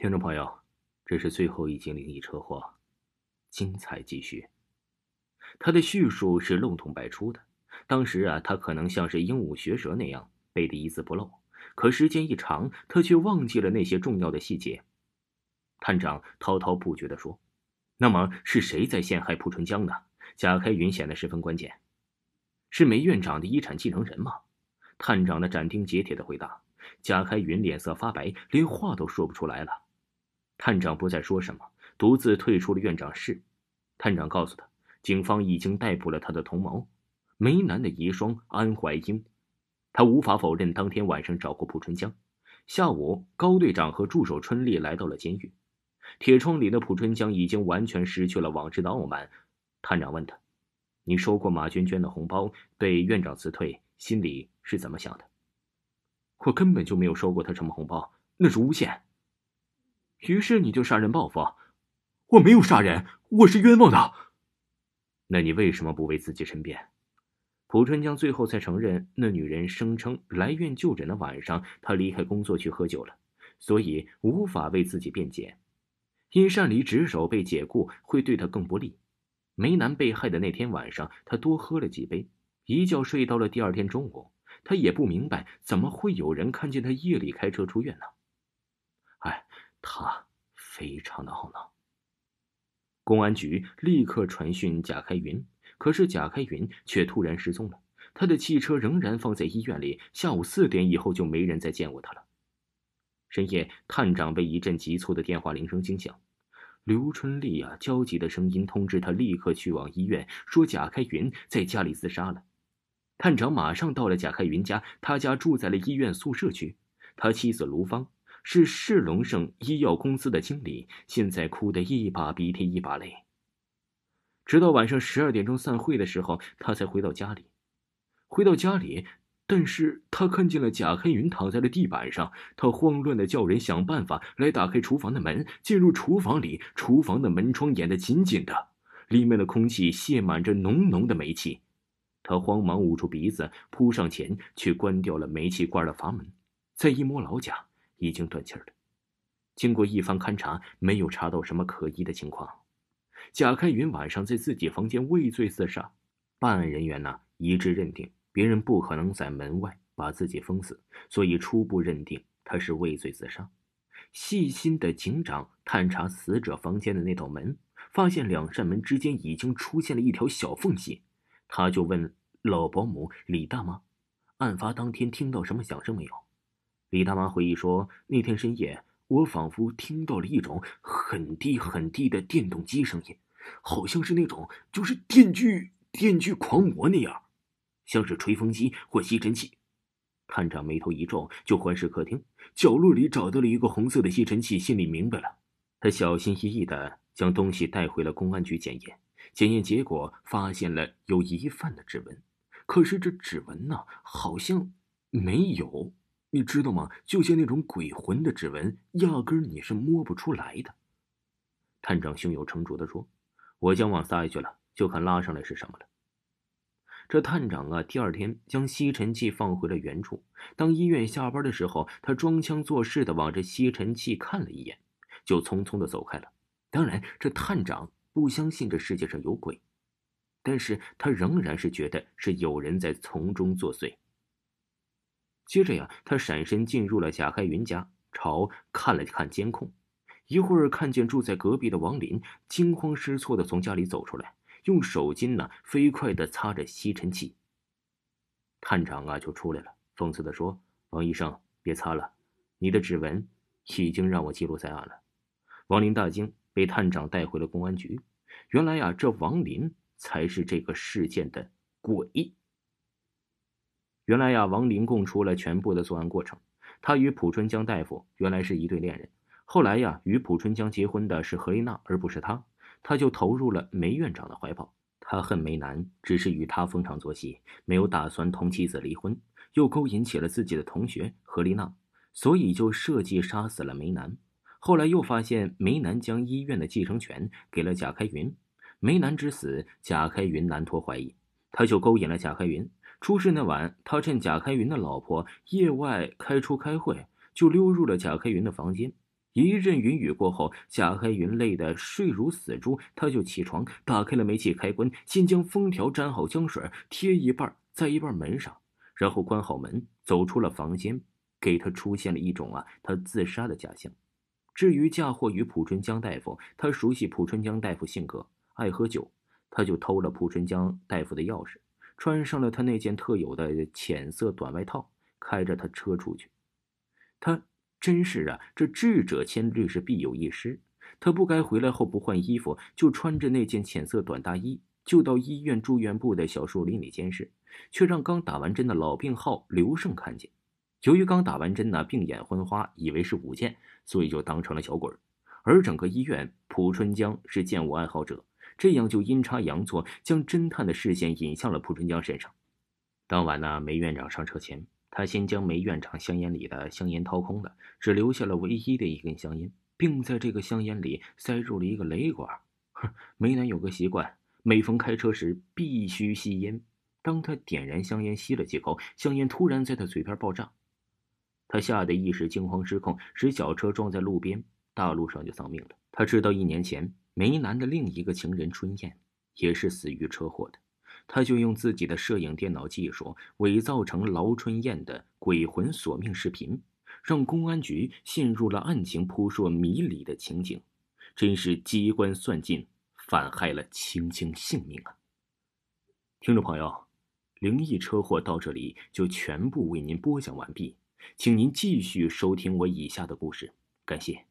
听众朋友，这是最后一集灵异车祸，精彩继续。他的叙述是漏洞百出的。当时啊，他可能像是鹦鹉学舌那样背得一字不漏，可时间一长，他却忘记了那些重要的细节。探长滔滔不绝地说：“那么是谁在陷害蒲春江呢？”贾开云显得十分关键。是梅院长的遗产继承人吗？探长的斩钉截铁的回答。贾开云脸色发白，连话都说不出来了。探长不再说什么，独自退出了院长室。探长告诉他，警方已经逮捕了他的同谋梅南的遗孀安怀英。他无法否认当天晚上找过蒲春江。下午，高队长和助手春丽来到了监狱。铁窗里的蒲春江已经完全失去了往日的傲慢。探长问他：“你收过马娟娟的红包，被院长辞退，心里是怎么想的？”“我根本就没有收过他什么红包，那是诬陷。”于是你就杀人报复？我没有杀人，我是冤枉的。那你为什么不为自己申辩？蒲春江最后才承认，那女人声称来院就诊的晚上，他离开工作去喝酒了，所以无法为自己辩解。因擅离职守被解雇会对他更不利。梅南被害的那天晚上，他多喝了几杯，一觉睡到了第二天中午。他也不明白，怎么会有人看见他夜里开车出院呢？他非常的懊恼。公安局立刻传讯贾开云，可是贾开云却突然失踪了。他的汽车仍然放在医院里，下午四点以后就没人再见过他了。深夜，探长被一阵急促的电话铃声惊醒。刘春丽啊，焦急的声音通知他立刻去往医院，说贾开云在家里自杀了。探长马上到了贾开云家，他家住在了医院宿舍区。他妻子卢芳。是世龙盛医药公司的经理，现在哭得一把鼻涕一把泪。直到晚上十二点钟散会的时候，他才回到家里。回到家里，但是他看见了贾开云躺在了地板上。他慌乱的叫人想办法来打开厨房的门，进入厨房里，厨房的门窗掩得紧紧的，里面的空气泄满着浓浓的煤气。他慌忙捂住鼻子，扑上前去关掉了煤气罐的阀门，再一摸老贾。已经断气了。经过一番勘查，没有查到什么可疑的情况。贾开云晚上在自己房间畏罪自杀，办案人员呢一致认定别人不可能在门外把自己封死，所以初步认定他是畏罪自杀。细心的警长探查死者房间的那道门，发现两扇门之间已经出现了一条小缝隙。他就问老保姆李大妈：“案发当天听到什么响声没有？”李大妈回忆说：“那天深夜，我仿佛听到了一种很低很低的电动机声音，好像是那种就是电锯电锯狂魔那样，像是吹风机或吸尘器。”探长眉头一皱，就环视客厅，角落里找到了一个红色的吸尘器，心里明白了。他小心翼翼的将东西带回了公安局检验，检验结果发现了有疑犯的指纹，可是这指纹呢，好像没有。你知道吗？就像那种鬼魂的指纹，压根儿你是摸不出来的。探长胸有成竹的说：“我将往撒下去了，就看拉上来是什么了。”这探长啊，第二天将吸尘器放回了原处。当医院下班的时候，他装腔作势的往这吸尘器看了一眼，就匆匆的走开了。当然，这探长不相信这世界上有鬼，但是他仍然是觉得是有人在从中作祟。接着呀，他闪身进入了贾开云家，朝看了看监控，一会儿看见住在隔壁的王林惊慌失措的从家里走出来，用手巾呢飞快的擦着吸尘器。探长啊就出来了，讽刺的说：“王医生，别擦了，你的指纹已经让我记录在案了。”王林大惊，被探长带回了公安局。原来呀，这王林才是这个事件的鬼。原来呀，王林供出了全部的作案过程。他与蒲春江大夫原来是一对恋人，后来呀，与蒲春江结婚的是何丽娜，而不是他。他就投入了梅院长的怀抱。他恨梅南，只是与他逢场作戏，没有打算同妻子离婚，又勾引起了自己的同学何丽娜，所以就设计杀死了梅南。后来又发现梅南将医院的继承权给了贾开云，梅南之死，贾开云难脱怀疑，他就勾引了贾开云。出事那晚，他趁贾开云的老婆夜外开出开会，就溜入了贾开云的房间。一阵云雨过后，贾开云累得睡如死猪，他就起床，打开了煤气开关，先将封条粘好浆水，贴一半在一半门上，然后关好门，走出了房间，给他出现了一种啊，他自杀的假象。至于嫁祸于蒲春江大夫，他熟悉蒲春江大夫性格，爱喝酒，他就偷了蒲春江大夫的钥匙，穿上了他那件特有的浅色短外套，开着他车出去。他。真是啊，这智者千虑是必有一失。他不该回来后不换衣服，就穿着那件浅色短大衣，就到医院住院部的小树林里监视，却让刚打完针的老病号刘胜看见。由于刚打完针呢，病眼昏花，以为是舞剑，所以就当成了小鬼。而整个医院，蒲春江是剑舞爱好者，这样就阴差阳错将侦探的视线引向了蒲春江身上。当晚呢，梅院长上车前。他先将梅院长香烟里的香烟掏空了，只留下了唯一的一根香烟，并在这个香烟里塞入了一个雷管。哼，梅南有个习惯，每逢开车时必须吸烟。当他点燃香烟吸了几口，香烟突然在他嘴边爆炸，他吓得一时惊慌失控，使小车撞在路边，大路上就丧命了。他知道一年前梅南的另一个情人春燕也是死于车祸的。他就用自己的摄影电脑技术伪造成劳春燕的鬼魂索命视频，让公安局陷入了案情扑朔迷离的情景，真是机关算尽，反害了青青性命啊！听众朋友，灵异车祸到这里就全部为您播讲完毕，请您继续收听我以下的故事，感谢。